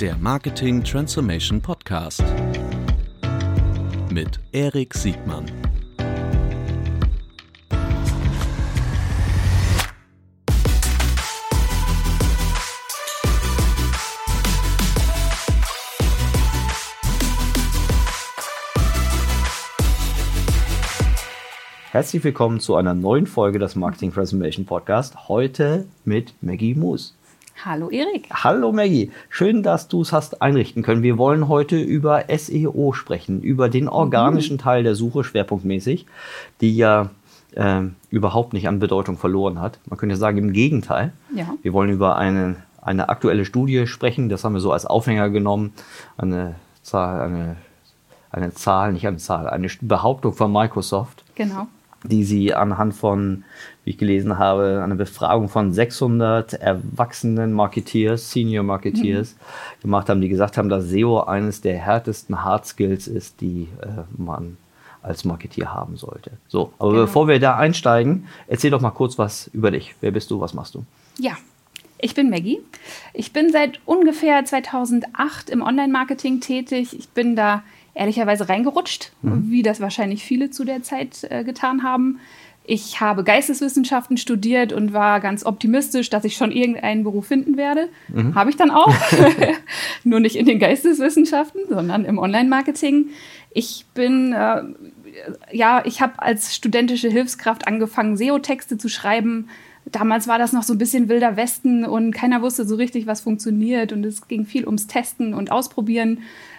der Marketing Transformation Podcast mit Erik Siegmann. Herzlich willkommen zu einer neuen Folge des Marketing Transformation Podcast. Heute mit Maggie Moos. Hallo Erik. Hallo Maggie. Schön, dass du es hast einrichten können. Wir wollen heute über SEO sprechen, über den organischen mhm. Teil der Suche schwerpunktmäßig, die ja äh, überhaupt nicht an Bedeutung verloren hat. Man könnte sagen, im Gegenteil. Ja. Wir wollen über eine, eine aktuelle Studie sprechen. Das haben wir so als Aufhänger genommen. Eine Zahl, eine, eine Zahl, nicht eine Zahl, eine Behauptung von Microsoft. Genau die sie anhand von, wie ich gelesen habe, einer Befragung von 600 erwachsenen Marketeers, Senior Marketeers mhm. gemacht haben, die gesagt haben, dass SEO eines der härtesten Hard Skills ist, die äh, man als Marketeer haben sollte. So, aber genau. bevor wir da einsteigen, erzähl doch mal kurz was über dich. Wer bist du? Was machst du? Ja, ich bin Maggie. Ich bin seit ungefähr 2008 im Online-Marketing tätig. Ich bin da ehrlicherweise reingerutscht, mhm. wie das wahrscheinlich viele zu der Zeit äh, getan haben. Ich habe Geisteswissenschaften studiert und war ganz optimistisch, dass ich schon irgendeinen Beruf finden werde. Mhm. Habe ich dann auch. Nur nicht in den Geisteswissenschaften, sondern im Online-Marketing. Ich bin, äh, ja, ich habe als studentische Hilfskraft angefangen, SEO-Texte zu schreiben. Damals war das noch so ein bisschen wilder Westen und keiner wusste so richtig, was funktioniert. Und es ging viel ums Testen und Ausprobieren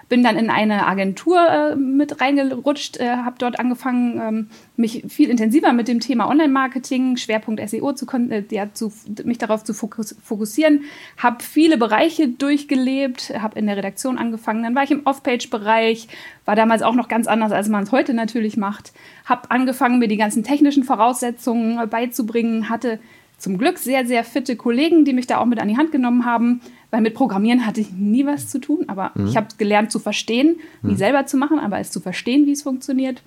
bin dann in eine Agentur äh, mit reingerutscht, äh, habe dort angefangen, ähm, mich viel intensiver mit dem Thema Online-Marketing, Schwerpunkt SEO, zu, äh, ja, zu, mich darauf zu fokussieren, habe viele Bereiche durchgelebt, habe in der Redaktion angefangen, dann war ich im Off-Page-Bereich, war damals auch noch ganz anders, als man es heute natürlich macht, habe angefangen, mir die ganzen technischen Voraussetzungen beizubringen, hatte zum Glück sehr, sehr fitte Kollegen, die mich da auch mit an die Hand genommen haben, weil mit Programmieren hatte ich nie was zu tun, aber mhm. ich habe gelernt zu verstehen, nie mhm. selber zu machen, aber es zu verstehen, wie es funktioniert.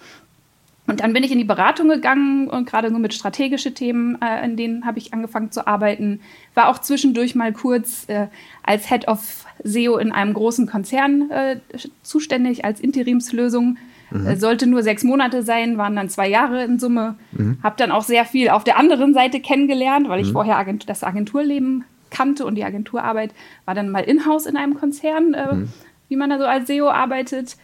Und dann bin ich in die Beratung gegangen und gerade nur mit strategischen Themen, äh, in denen habe ich angefangen zu arbeiten. War auch zwischendurch mal kurz äh, als Head of SEO in einem großen Konzern äh, zuständig, als Interimslösung Mhm. Äh, sollte nur sechs Monate sein, waren dann zwei Jahre in Summe. Mhm. Habe dann auch sehr viel auf der anderen Seite kennengelernt, weil ich mhm. vorher Agent das Agenturleben kannte und die Agenturarbeit war dann mal in-house in einem Konzern, äh, mhm. wie man da so als SEO arbeitet.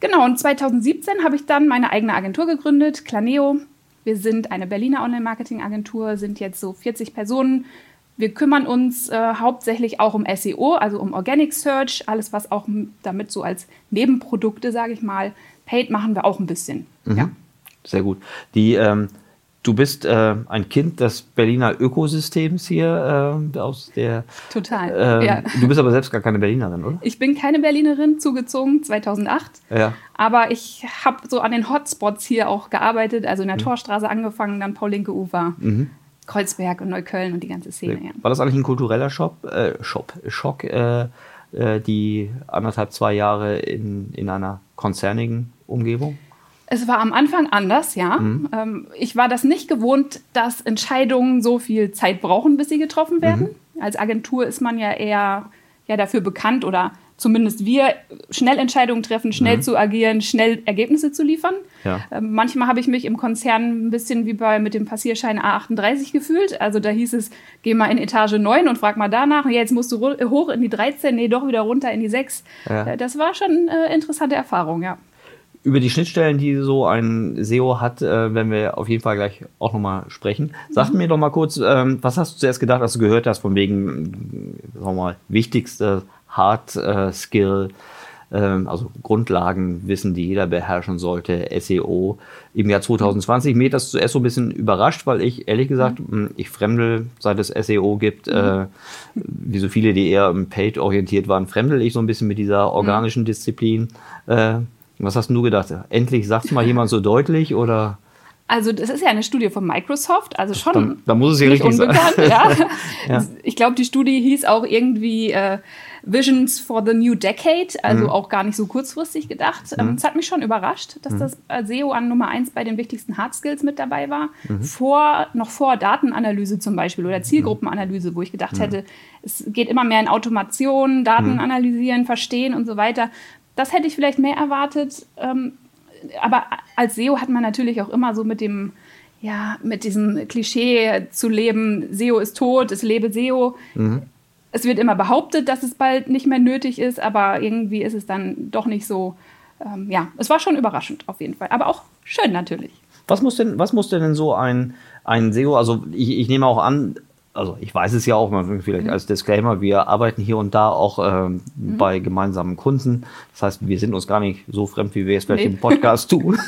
Genau, und 2017 habe ich dann meine eigene Agentur gegründet, Claneo. Wir sind eine Berliner Online-Marketing-Agentur, sind jetzt so 40 Personen. Wir kümmern uns äh, hauptsächlich auch um SEO, also um Organic Search, alles was auch damit so als Nebenprodukte, sage ich mal, Paid machen wir auch ein bisschen. Mhm. Ja. Sehr gut. Die, ähm, du bist äh, ein Kind des Berliner Ökosystems hier äh, aus der. Total. Äh, ja. Du bist aber selbst gar keine Berlinerin, oder? Ich bin keine Berlinerin, zugezogen 2008. Ja. Aber ich habe so an den Hotspots hier auch gearbeitet, also in der mhm. Torstraße angefangen, dann Paul-Linke-Ufer. Mhm. Kreuzberg und Neukölln und die ganze Szene. Ja. War das eigentlich ein kultureller Shop, äh, Shop, Schock, äh, äh, die anderthalb, zwei Jahre in, in einer konzernigen Umgebung? Es war am Anfang anders, ja. Mhm. Ähm, ich war das nicht gewohnt, dass Entscheidungen so viel Zeit brauchen, bis sie getroffen werden. Mhm. Als Agentur ist man ja eher ja, dafür bekannt oder zumindest wir, schnell Entscheidungen treffen, schnell mhm. zu agieren, schnell Ergebnisse zu liefern. Ja. Ähm, manchmal habe ich mich im Konzern ein bisschen wie bei mit dem Passierschein A38 gefühlt. Also da hieß es, geh mal in Etage 9 und frag mal danach. Ja, jetzt musst du hoch in die 13, nee, doch wieder runter in die 6. Ja. Äh, das war schon eine äh, interessante Erfahrung, ja über die Schnittstellen, die so ein SEO hat, äh, werden wir auf jeden Fall gleich auch nochmal sprechen. Sag mhm. mir doch mal kurz, ähm, was hast du zuerst gedacht, als du gehört hast, von wegen, sagen wir mal, wichtigste Hard äh, Skill, ähm, also Grundlagenwissen, die jeder beherrschen sollte, SEO im Jahr 2020. Mir das zuerst so ein bisschen überrascht, weil ich ehrlich gesagt, mhm. ich fremdel, seit es SEO gibt, mhm. äh, wie so viele, die eher Paid orientiert waren, fremdel ich so ein bisschen mit dieser organischen Disziplin. Äh, was hast du gedacht? Endlich sagt es mal jemand so deutlich oder? Also das ist ja eine Studie von Microsoft, also schon Dann, dann muss es ja richtig sein. Ja. Ja. Ich glaube, die Studie hieß auch irgendwie äh, Visions for the New Decade, also Mhm. auch gar nicht so kurzfristig gedacht. Ähm, Es hat mich schon überrascht, dass das äh, SEO an Nummer eins bei den wichtigsten Hard Skills mit dabei war. Mhm. Vor, noch vor Datenanalyse zum Beispiel oder Zielgruppenanalyse, wo ich Mhm. gedacht hätte, es geht immer mehr in Automation, Daten analysieren, verstehen und so weiter. Das hätte ich vielleicht mehr erwartet. Ähm, aber als SEO hat man natürlich auch immer so mit dem, ja, mit diesem Klischee zu leben, SEO ist tot, es lebe SEO. Es wird immer behauptet, dass es bald nicht mehr nötig ist, aber irgendwie ist es dann doch nicht so. Ähm, ja, es war schon überraschend auf jeden Fall, aber auch schön natürlich. Was muss denn, was muss denn so ein, ein SEO, also ich, ich nehme auch an, also ich weiß es ja auch, mal vielleicht als Disclaimer, wir arbeiten hier und da auch ähm, bei gemeinsamen Kunden. Das heißt, wir sind uns gar nicht so fremd, wie wir es vielleicht Nee. im Podcast tun.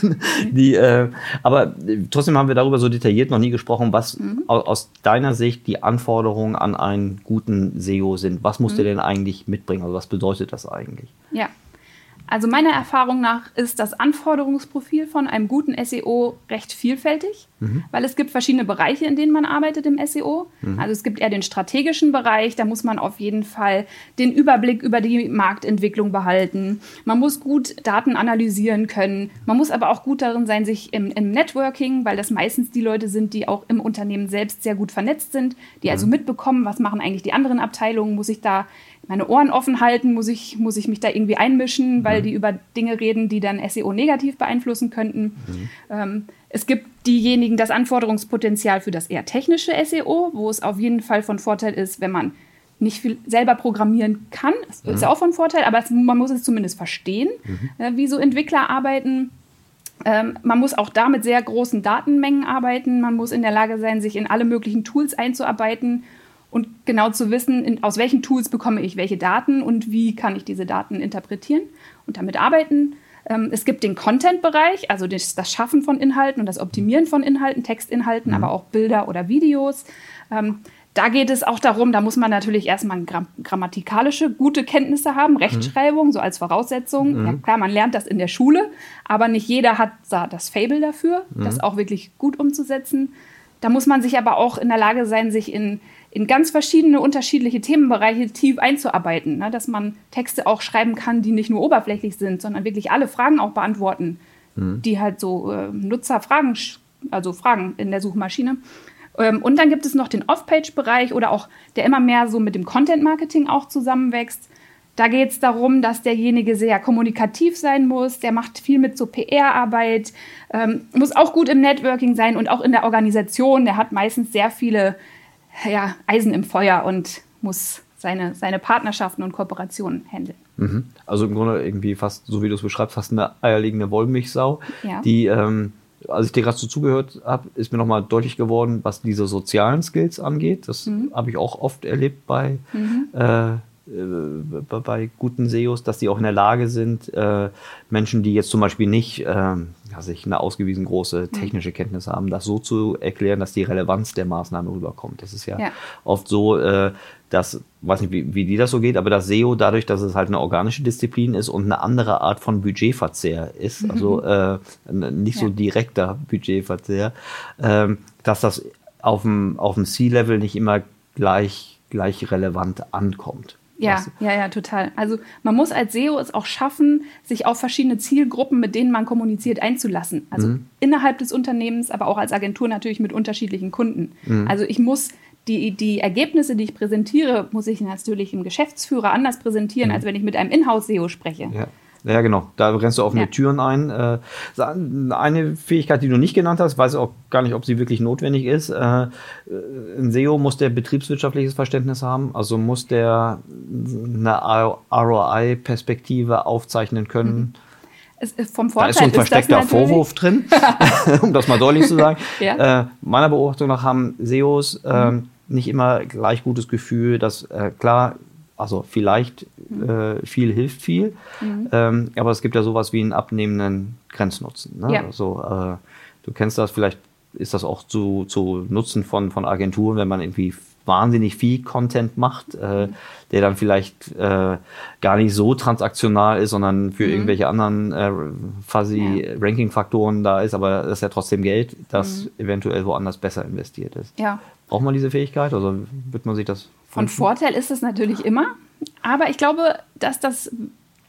Die, äh, aber äh, trotzdem haben wir darüber so detailliert noch nie gesprochen, was au- aus deiner Sicht die Anforderungen an einen guten SEO sind. Was muss der denn eigentlich mitbringen? Also was bedeutet das eigentlich? Ja. Also meiner Erfahrung nach ist das Anforderungsprofil von einem guten SEO recht vielfältig, weil es gibt verschiedene Bereiche, in denen man arbeitet im SEO. Also es gibt eher den strategischen Bereich, da muss man auf jeden Fall den Überblick über die Marktentwicklung behalten. Man muss gut Daten analysieren können. Man muss aber auch gut darin sein, sich im, im Networking, weil das meistens die Leute sind, die auch im Unternehmen selbst sehr gut vernetzt sind, die also mitbekommen, was machen eigentlich die anderen Abteilungen, muss ich da meine Ohren offen halten, muss ich, muss ich mich da irgendwie einmischen, weil die über Dinge reden, die dann SEO negativ beeinflussen könnten. Ähm, es gibt diejenigen, das Anforderungspotenzial für das eher technische SEO, wo es auf jeden Fall von Vorteil ist, wenn man nicht viel selber programmieren kann. Das ist auch von Vorteil, aber es, man muss es zumindest verstehen, äh, wie so Entwickler arbeiten. Ähm, man muss auch da mit sehr großen Datenmengen arbeiten. Man muss in der Lage sein, sich in alle möglichen Tools einzuarbeiten und genau zu wissen, in, aus welchen Tools bekomme ich welche Daten und wie kann ich diese Daten interpretieren und damit arbeiten. Ähm, es gibt den Content-Bereich, also das, das Schaffen von Inhalten und das Optimieren von Inhalten, Textinhalten, aber auch Bilder oder Videos. Ähm, da geht es auch darum, da muss man natürlich erstmal gram grammatikalische gute Kenntnisse haben, Rechtschreibung so als Voraussetzung. Ja, klar, man lernt das in der Schule, aber nicht jeder hat da das Fable dafür, das auch wirklich gut umzusetzen. Da muss man sich aber auch in der Lage sein, sich in, in ganz verschiedene unterschiedliche Themenbereiche tief einzuarbeiten, ne? dass man Texte auch schreiben kann, die nicht nur oberflächlich sind, sondern wirklich alle Fragen auch beantworten, die halt so äh, Nutzerfragen, sch- also Fragen in der Suchmaschine. Ähm, und dann gibt es noch den Off-Page-Bereich oder auch, der immer mehr so mit dem Content-Marketing auch zusammenwächst. Da geht es darum, dass derjenige sehr kommunikativ sein muss, der macht viel mit so PR-Arbeit, ähm, muss auch gut im Networking sein und auch in der Organisation. Der hat meistens sehr viele ja, Eisen im Feuer und muss seine, seine Partnerschaften und Kooperationen handeln. Mhm. Also im Grunde irgendwie fast, so wie du es beschreibst, fast eine eierlegende Wollmilchsau, Ja. die, ähm, als ich dir gerade so zugehört habe, ist mir nochmal deutlich geworden, was diese sozialen Skills angeht. Das habe ich auch oft erlebt bei, äh, äh, bei, bei guten SEOs, dass die auch in der Lage sind, äh, Menschen, die jetzt zum Beispiel nicht ähm, ja, sich eine ausgewiesen große technische Kenntnis haben, das so zu erklären, dass die Relevanz der Maßnahme rüberkommt. Das ist ja, Ja. oft so, äh, dass, weiß nicht, wie, wie dir das so geht, aber das SEO, dadurch, dass es halt eine organische Disziplin ist und eine andere Art von Budgetverzehr ist, also äh, nicht so Ja. direkter Budgetverzehr, ähm, dass das auf dem, auf dem C-Level nicht immer gleich, gleich relevant ankommt. Ja, Weißt du? ja, ja, total. Also man muss als SEO es auch schaffen, sich auf verschiedene Zielgruppen, mit denen man kommuniziert, einzulassen. Also innerhalb des Unternehmens, aber auch als Agentur natürlich mit unterschiedlichen Kunden. Also ich muss die, die Ergebnisse, die ich präsentiere, muss ich natürlich im Geschäftsführer anders präsentieren, als wenn ich mit einem Inhouse-SEO spreche. Ja. Ja, genau. Da rennst du offene Ja. Türen ein. Äh, eine Fähigkeit, die du nicht genannt hast, weiß auch gar nicht, ob sie wirklich notwendig ist. Äh, ein SEO muss der betriebswirtschaftliches Verständnis haben, also muss der eine ROI-Perspektive aufzeichnen können. Es, ist vom Da Vorteil ist so ein versteckter Vorwurf drin, um das mal deutlich zu sagen. Ja. äh, meiner Beobachtung nach haben SEOs ähm, nicht immer gleich gutes Gefühl, dass äh, klar, also vielleicht äh, viel hilft viel, ähm, aber es gibt ja sowas wie einen abnehmenden Grenznutzen. Ne? Ja. Also, äh, du kennst das, vielleicht ist das auch zu, zu Nutzen von, von Agenturen, wenn man irgendwie wahnsinnig viel Content macht, äh, der dann vielleicht äh, gar nicht so transaktional ist, sondern für Mhm. irgendwelche anderen äh, fuzzy Ja. Ranking-Faktoren da ist, aber das ist ja trotzdem Geld, das eventuell woanders besser investiert ist. Mhm. Ja. Braucht man diese Fähigkeit? Also wird man sich das Von? Vorteil ist es natürlich immer, aber ich glaube, dass das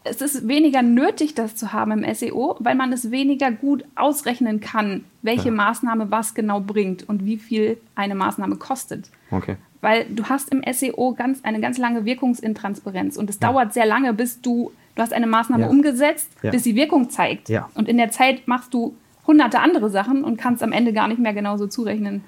es ist weniger nötig, das zu haben im SEO, weil man es weniger gut ausrechnen kann, welche Ja. Maßnahme was genau bringt und wie viel eine Maßnahme kostet. Okay. Weil du hast im SEO ganz, eine ganz lange Wirkungsintransparenz und es dauert sehr lange, bis du, du hast eine Maßnahme Ja. umgesetzt, Ja. bis sie Wirkung zeigt. Ja. Und in der Zeit machst du hunderte andere Sachen und kannst am Ende gar nicht mehr genauso zurechnen.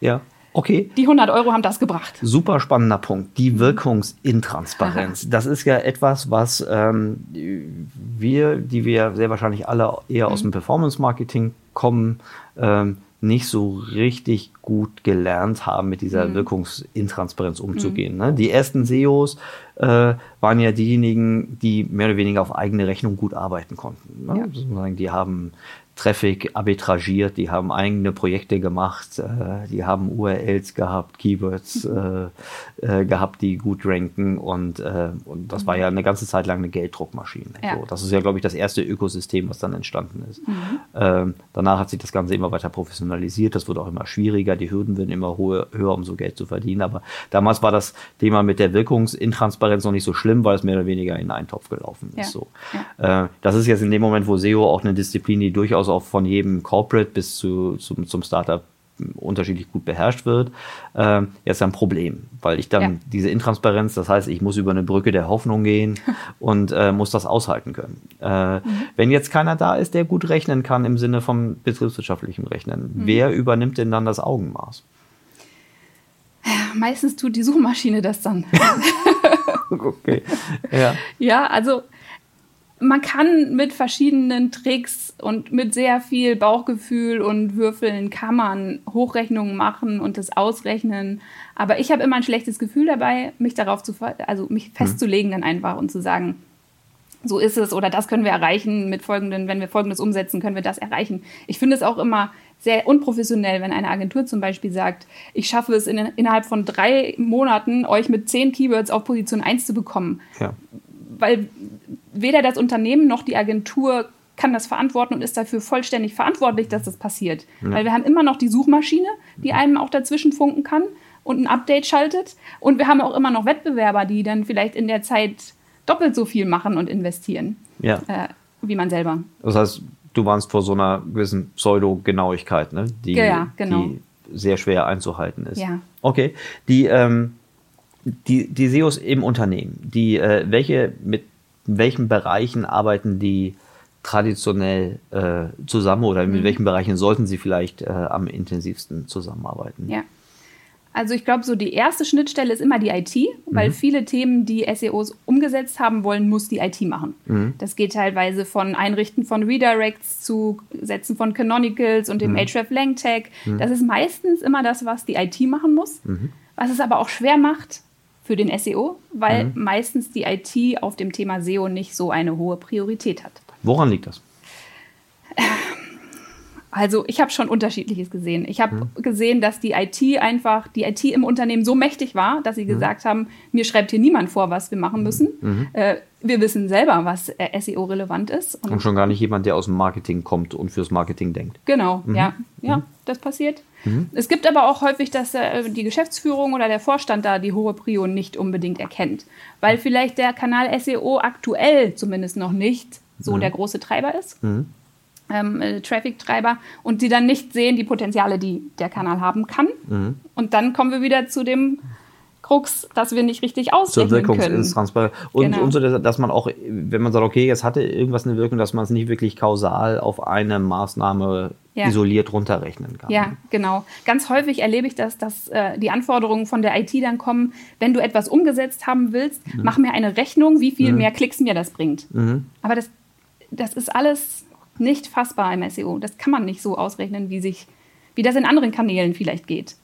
Ja. Okay. Die 100 Euro haben das gebracht. Super spannender Punkt, die Wirkungsintransparenz. Das ist ja etwas, was ähm, wir, die wir sehr wahrscheinlich alle eher aus dem Performance-Marketing kommen, ähm, nicht so richtig gut gelernt haben, mit dieser Wirkungsintransparenz umzugehen. Ne? Die ersten SEOs äh, waren ja diejenigen, die mehr oder weniger auf eigene Rechnung gut arbeiten konnten. Ne? Ja. Die haben Traffic arbitragiert, die haben eigene Projekte gemacht, äh, die haben URLs gehabt, Keywords äh, äh, gehabt, die gut ranken und, äh, und das war ja eine ganze Zeit lang eine Gelddruckmaschine. Ja. So, das ist ja, glaube ich, das erste Ökosystem, was dann entstanden ist. Ähm, danach hat sich das Ganze immer weiter professionalisiert, das wurde auch immer schwieriger, die Hürden werden immer hohe, höher, um so Geld zu verdienen. Aber damals war das Thema mit der Wirkungsintransparenz noch nicht so schlimm, weil es mehr oder weniger in einen Topf gelaufen ist. Ja. So. Äh, das ist jetzt in dem Moment, wo SEO auch eine Disziplin, die durchaus auch von jedem Corporate bis zu, zum, zum Startup unterschiedlich gut beherrscht wird, äh, jetzt ein Problem, weil ich dann Ja. diese Intransparenz, das heißt, ich muss über eine Brücke der Hoffnung gehen und äh, muss das aushalten können. Äh, Wenn jetzt keiner da ist, der gut rechnen kann im Sinne vom betriebswirtschaftlichen Rechnen, wer übernimmt denn dann das Augenmaß? Meistens tut die Suchmaschine das dann. okay. Ja. Ja, also man kann mit verschiedenen Tricks und mit sehr viel Bauchgefühl und Würfeln kann man Hochrechnungen machen und das ausrechnen. Aber ich habe immer ein schlechtes Gefühl dabei, mich darauf zu, also mich festzulegen dann einfach und zu sagen, so ist es oder das können wir erreichen mit folgenden, wenn wir folgendes umsetzen, können wir das erreichen. Ich finde es auch immer sehr unprofessionell, wenn eine Agentur zum Beispiel sagt, ich schaffe es in, innerhalb von drei Monaten, euch mit zehn Keywords auf Position 1 zu bekommen ja. weil weder das Unternehmen noch die Agentur kann das verantworten und ist dafür vollständig verantwortlich, dass das passiert. Weil wir haben immer noch die Suchmaschine, die einem auch dazwischen funken kann und ein Update schaltet. Und wir haben auch immer noch Wettbewerber, die dann vielleicht in der Zeit doppelt so viel machen und investieren, ja. äh, wie man selber. Das heißt, du warnst vor so einer gewissen Pseudo-Genauigkeit, ne? die, Ja, genau. die sehr schwer einzuhalten ist. Ja. Okay. Die, ähm, die, die SEOs im Unternehmen, die, äh, welche, mit welchen Bereichen arbeiten die traditionell äh, zusammen oder Mhm. mit welchen Bereichen sollten sie vielleicht äh, am intensivsten zusammenarbeiten? Ja. Also ich glaube, so die erste Schnittstelle ist immer die IT, weil viele Themen, die SEOs umgesetzt haben wollen, muss die IT machen. Das geht teilweise von Einrichten von Redirects zu Setzen von Canonicals und dem Href Lang Tag. Das ist meistens immer das, was die IT machen muss, was es aber auch schwer macht für den SEO, weil meistens die IT auf dem Thema SEO nicht so eine hohe Priorität hat. Woran liegt das? Also ich habe schon unterschiedliches gesehen. Ich habe gesehen, dass die IT einfach, die IT im Unternehmen so mächtig war, dass sie gesagt haben, mir schreibt hier niemand vor, was wir machen müssen. Äh, wir wissen selber, was äh, SEO relevant ist. Und Und schon gar nicht jemand, der aus dem Marketing kommt und fürs Marketing denkt. Genau, ja, ja, das passiert. Es gibt aber auch häufig, dass äh, die Geschäftsführung oder der Vorstand da die hohe Prio nicht unbedingt erkennt, weil vielleicht der Kanal SEO aktuell zumindest noch nicht so der große Treiber ist. Ähm, äh, Traffic-Treiber und sie dann nicht sehen die Potenziale, die der Kanal haben kann. Und dann kommen wir wieder zu dem Krux, dass wir nicht richtig zur ausrechnen können. Wirkungsintransparenz. Und, Genau. und so, dass man auch, wenn man sagt, okay, jetzt hatte irgendwas eine Wirkung, dass man es nicht wirklich kausal auf eine Maßnahme Ja. isoliert runterrechnen kann. Ja, genau. Ganz häufig erlebe ich das, dass äh, die Anforderungen von der IT dann kommen, wenn du etwas umgesetzt haben willst, mach mir eine Rechnung, wie viel mehr Klicks mir das bringt. Aber das, das ist alles nicht fassbar im SEO. Das kann man nicht so ausrechnen, wie sich, wie das in anderen Kanälen vielleicht geht.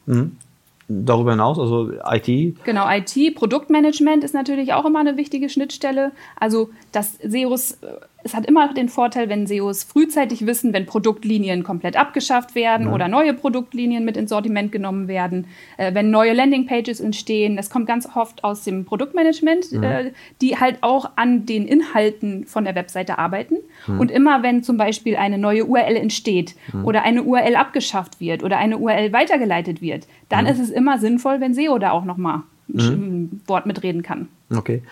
Darüber hinaus, also IT, Genau, IT, Produktmanagement ist natürlich auch immer eine wichtige Schnittstelle. Also, dass SEOs es hat immer den Vorteil, wenn SEOs frühzeitig wissen, wenn Produktlinien komplett abgeschafft werden Ja. oder neue Produktlinien mit ins Sortiment genommen werden, äh, wenn neue Landingpages entstehen. Das kommt ganz oft aus dem Produktmanagement, äh, die halt auch an den Inhalten von der Webseite arbeiten. Und immer wenn zum Beispiel eine neue URL entsteht oder eine URL abgeschafft wird oder eine URL weitergeleitet wird, dann ist es immer sinnvoll, wenn SEO da auch nochmal ein Wort mitreden kann. Okay.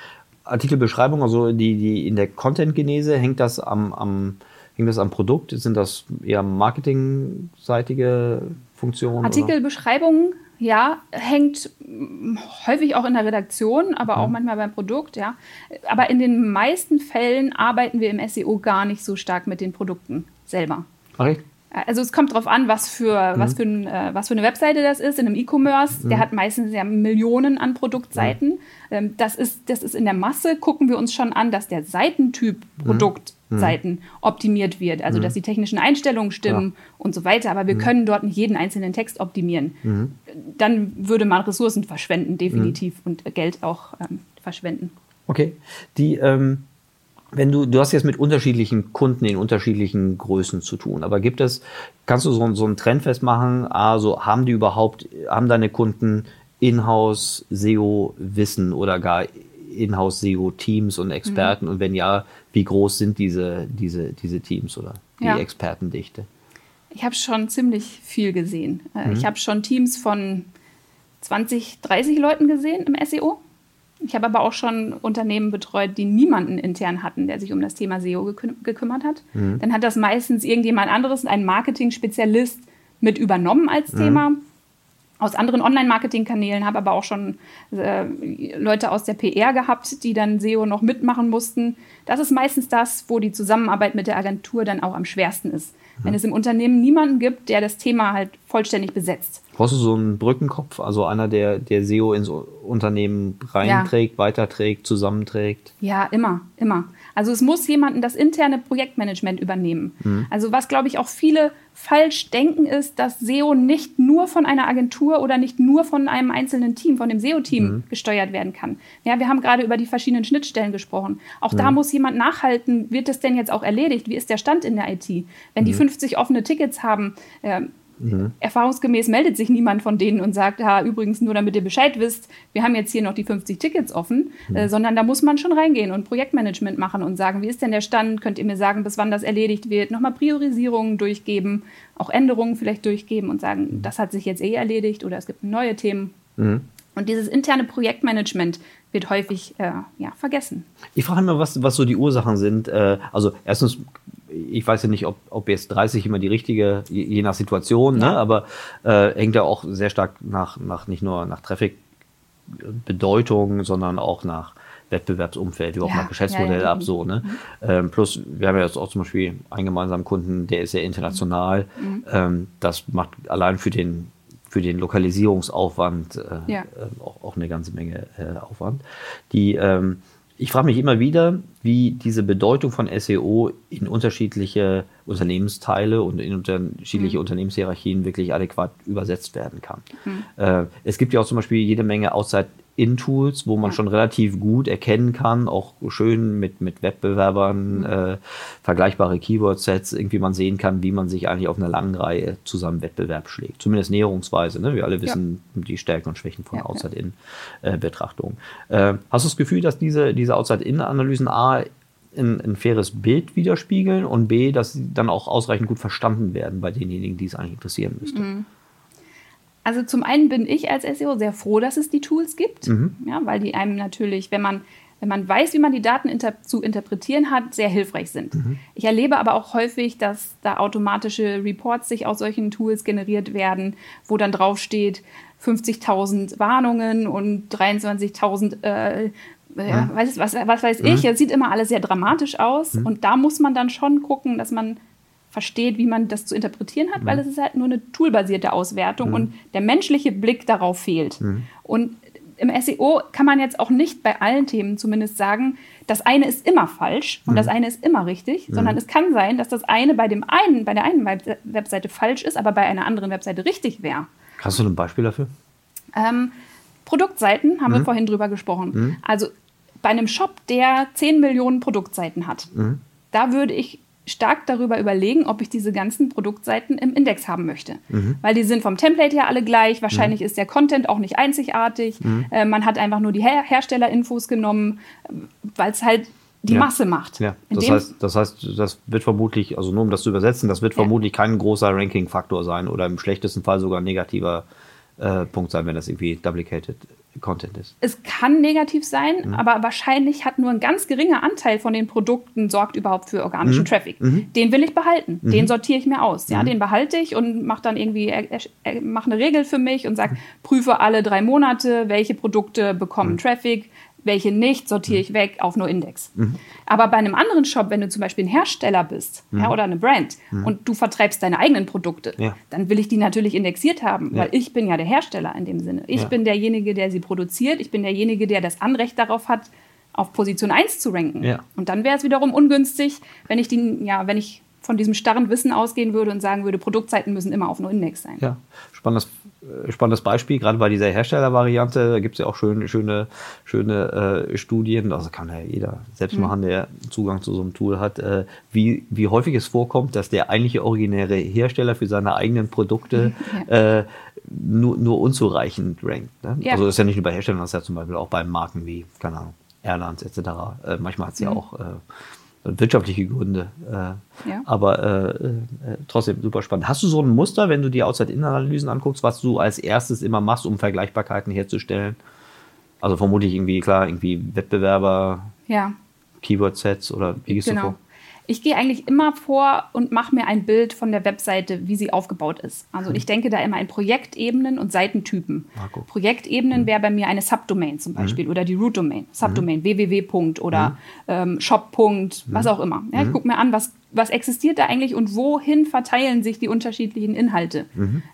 Artikelbeschreibung, also die, die in der Content-Genese, hängt das am, am, hängt das am Produkt? Sind das eher marketingseitige Funktionen? Artikelbeschreibungen, ja, hängt mm, häufig auch in der Redaktion, aber Mhm. auch manchmal beim Produkt, ja. Aber in den meisten Fällen arbeiten wir im SEO gar nicht so stark mit den Produkten selber. Echt? Also es kommt darauf an, was für, Mhm. was, für ein, äh, was für eine Webseite das ist. In einem E-Commerce, der hat meistens ja Millionen an Produktseiten. Ähm, das, ist, das ist in der Masse, gucken wir uns schon an, dass der Seitentyp Mhm. Produktseiten optimiert wird. Also dass die technischen Einstellungen stimmen und so weiter. Aber wir Mhm. können dort nicht jeden einzelnen Text optimieren. Dann würde man Ressourcen verschwenden, definitiv, Mhm. und Geld auch ähm, verschwenden. Okay. Die, ähm, wenn du, du hast jetzt mit unterschiedlichen Kunden in unterschiedlichen Größen zu tun, aber gibt es, kannst du so, ein- so einen Trend festmachen, also haben die überhaupt, haben deine Kunden Inhouse SEO Wissen oder gar Inhouse SEO Teams und Experten Mhm. und wenn ja, wie groß sind diese, diese, diese Teams oder die Ja. Expertendichte? Ich habe schon ziemlich viel gesehen. Äh, Mhm. Ich habe schon Teams von 20, 30 Leuten gesehen im SEO. Ich habe aber auch schon Unternehmen betreut, die niemanden intern hatten, der sich um das Thema SEO gekü gekümmert hat. Mhm. Dann hat das meistens irgendjemand anderes, ein Marketing-Spezialist, mit übernommen als Thema. Aus anderen Online-Marketing-Kanälen habe aber auch schon äh, Leute aus der PR gehabt, die dann SEO noch mitmachen mussten. Das ist meistens das, wo die Zusammenarbeit mit der Agentur dann auch am schwersten ist. Wenn es im Unternehmen niemanden gibt, der das Thema halt vollständig besetzt. Brauchst du so einen Brückenkopf, also einer, der, der SEO ins Unternehmen reinträgt, weiterträgt, zusammenträgt? Ja, immer, immer. Also es muss jemanden das interne Projektmanagement übernehmen. Mhm. Also was, glaube ich, auch viele falsch denken, ist, dass SEO nicht nur von einer Agentur oder nicht nur von einem einzelnen Team, von dem SEO-Team Mhm. gesteuert werden kann. Ja, wir haben gerade über die verschiedenen Schnittstellen gesprochen. Auch da muss jemand nachhalten, wird das denn jetzt auch erledigt? Wie ist der Stand in der IT? Wenn Mhm. die 50 offene Tickets haben, äh, Erfahrungsgemäß meldet sich niemand von denen und sagt, ja, übrigens nur damit ihr Bescheid wisst, wir haben jetzt hier noch die 50 Tickets offen, äh, sondern da muss man schon reingehen und Projektmanagement machen und sagen, wie ist denn der Stand? Könnt ihr mir sagen, bis wann das erledigt wird? Nochmal Priorisierungen durchgeben, auch Änderungen vielleicht durchgeben und sagen, das hat sich jetzt eh erledigt oder es gibt neue Themen. Und dieses interne Projektmanagement wird häufig äh, ja, vergessen. Ich frage immer, was, was so die Ursachen sind. Äh, also erstens, ich weiß ja nicht, ob, ob jetzt 30 immer die richtige, je, je nach Situation, ne? Aber äh, hängt ja auch sehr stark nach, nach nicht nur nach Traffic-Bedeutung, sondern auch nach Wettbewerbsumfeld, überhaupt Ja, nach Geschäftsmodell ja, ja, ab, so, ne? Ähm, plus, wir haben ja jetzt auch zum Beispiel einen gemeinsamen Kunden, der ist sehr international. Ähm, das macht allein für den, für den Lokalisierungsaufwand äh, äh, auch, auch eine ganze Menge äh, Aufwand. Die, ähm, ich frage mich immer wieder, wie diese Bedeutung von SEO in unterschiedliche Unternehmensteile und in unterschiedliche Unternehmenshierarchien wirklich adäquat übersetzt werden kann. Äh, es gibt ja auch zum Beispiel jede Menge Outside-In-Tools, wo man Ja. schon relativ gut erkennen kann, auch schön mit, mit Wettbewerbern, äh, vergleichbare Keyword-Sets, irgendwie man sehen kann, wie man sich eigentlich auf einer langen Reihe zusammen Wettbewerb schlägt. Zumindest näherungsweise. Ne? Wir alle wissen die Stärken und Schwächen von Ja, ja. Outside-In-Betrachtung. Äh, hast du das Gefühl, dass diese, diese Outside-In-Analysen A ein, ein faires Bild widerspiegeln und B, dass sie dann auch ausreichend gut verstanden werden bei denjenigen, die es eigentlich interessieren müsste? Mhm. Also zum einen bin ich als SEO sehr froh, dass es die Tools gibt, ja, weil die einem natürlich, wenn man, wenn man weiß, wie man die Daten inter zu interpretieren hat, sehr hilfreich sind. Ich erlebe aber auch häufig, dass da automatische Reports sich aus solchen Tools generiert werden, wo dann draufsteht 50.000 Warnungen und 23.000 äh, ja, weiß, was, was weiß ich, es sieht immer alles sehr dramatisch aus und da muss man dann schon gucken, dass man versteht, wie man das zu interpretieren hat, weil es ist halt nur eine toolbasierte Auswertung und der menschliche Blick darauf fehlt. Und im SEO kann man jetzt auch nicht bei allen Themen zumindest sagen, das eine ist immer falsch und das eine ist immer richtig, sondern es kann sein, dass das eine bei dem einen, bei der einen Web Webseite falsch ist, aber bei einer anderen Webseite richtig wäre. Hast du ein Beispiel dafür? Ähm, Produktseiten haben wir vorhin drüber gesprochen. Also bei einem Shop, der 10 Millionen Produktseiten hat, da würde ich stark darüber überlegen, ob ich diese ganzen Produktseiten im Index haben möchte. Mhm. Weil die sind vom Template her alle gleich. Wahrscheinlich ist der Content auch nicht einzigartig. Mhm. Äh, man hat einfach nur die Her Herstellerinfos genommen, weil es halt die Ja. Masse macht. Ja, das heißt, das heißt, das wird vermutlich, also nur um das zu übersetzen, das wird Ja. vermutlich kein großer Ranking-Faktor sein oder im schlechtesten Fall sogar ein negativer äh, Punkt sein, wenn das irgendwie duplicated Content ist. es kann negativ sein, Mhm. aber wahrscheinlich hat nur ein ganz geringer Anteil von den Produkten sorgt überhaupt für organischen Traffic. Den will ich behalten. Den sortiere ich mir aus. Ja, den behalte ich und mache dann irgendwie er, er, er, mach eine Regel für mich und sage, prüfe alle drei Monate, welche Produkte bekommen Traffic, welche nicht, sortiere ich weg auf nur Index. Aber bei einem anderen Shop, wenn du zum Beispiel ein Hersteller bist ja, oder eine Brand und du vertreibst deine eigenen Produkte, Ja. dann will ich die natürlich indexiert haben, Ja. weil ich bin ja der Hersteller in dem Sinne. Ich bin derjenige, der sie produziert. Ich bin derjenige, der das Anrecht darauf hat, auf Position 1 zu ranken. Und dann wäre es wiederum ungünstig, wenn ich die, ja, wenn ich von diesem starren Wissen ausgehen würde und sagen würde, Produktseiten müssen immer auf nur Index sein. Ja, spannendes, äh, spannendes Beispiel, gerade bei dieser Herstellervariante, da gibt es ja auch schön, schöne, schöne äh, Studien, also kann ja jeder selbst Mhm. machen, der Zugang zu so einem Tool hat, äh, wie, wie häufig es vorkommt, dass der eigentliche originäre Hersteller für seine eigenen Produkte äh, nur, nur unzureichend rankt. Ne? Ja. Also das ist ja nicht nur bei Herstellern, das ist ja zum Beispiel auch bei Marken wie, keine Ahnung, Airlines etc. Äh, manchmal hat es ja Mhm. auch äh, wirtschaftliche Gründe. Äh, Ja. Aber äh, äh, trotzdem super spannend. Hast du so ein Muster, wenn du die Outside-In-Analysen anguckst, was du als erstes immer machst, um Vergleichbarkeiten herzustellen? Also vermutlich irgendwie, klar, irgendwie Wettbewerber, Ja, Keyword-Sets oder wie gehst du genau. vor? Ich gehe eigentlich immer vor und mache mir ein Bild von der Webseite, wie sie aufgebaut ist. Also ich denke da immer in Projektebenen und Seitentypen. Guck. Projektebenen wäre bei mir eine Subdomain zum Beispiel oder die Root-Domain. Subdomain, www. Punkt oder ähm, Shop. Was auch immer. Ja, ich gucke mir an, was, was existiert da eigentlich und wohin verteilen sich die unterschiedlichen Inhalte.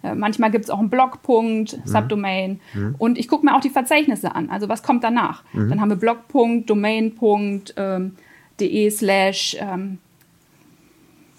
Äh, manchmal gibt es auch einen Blogpunkt, Subdomain. Und ich gucke mir auch die Verzeichnisse an. Also was kommt danach? Dann haben wir Blogpunkt, Domain.punkt, ähm, de slash ähm,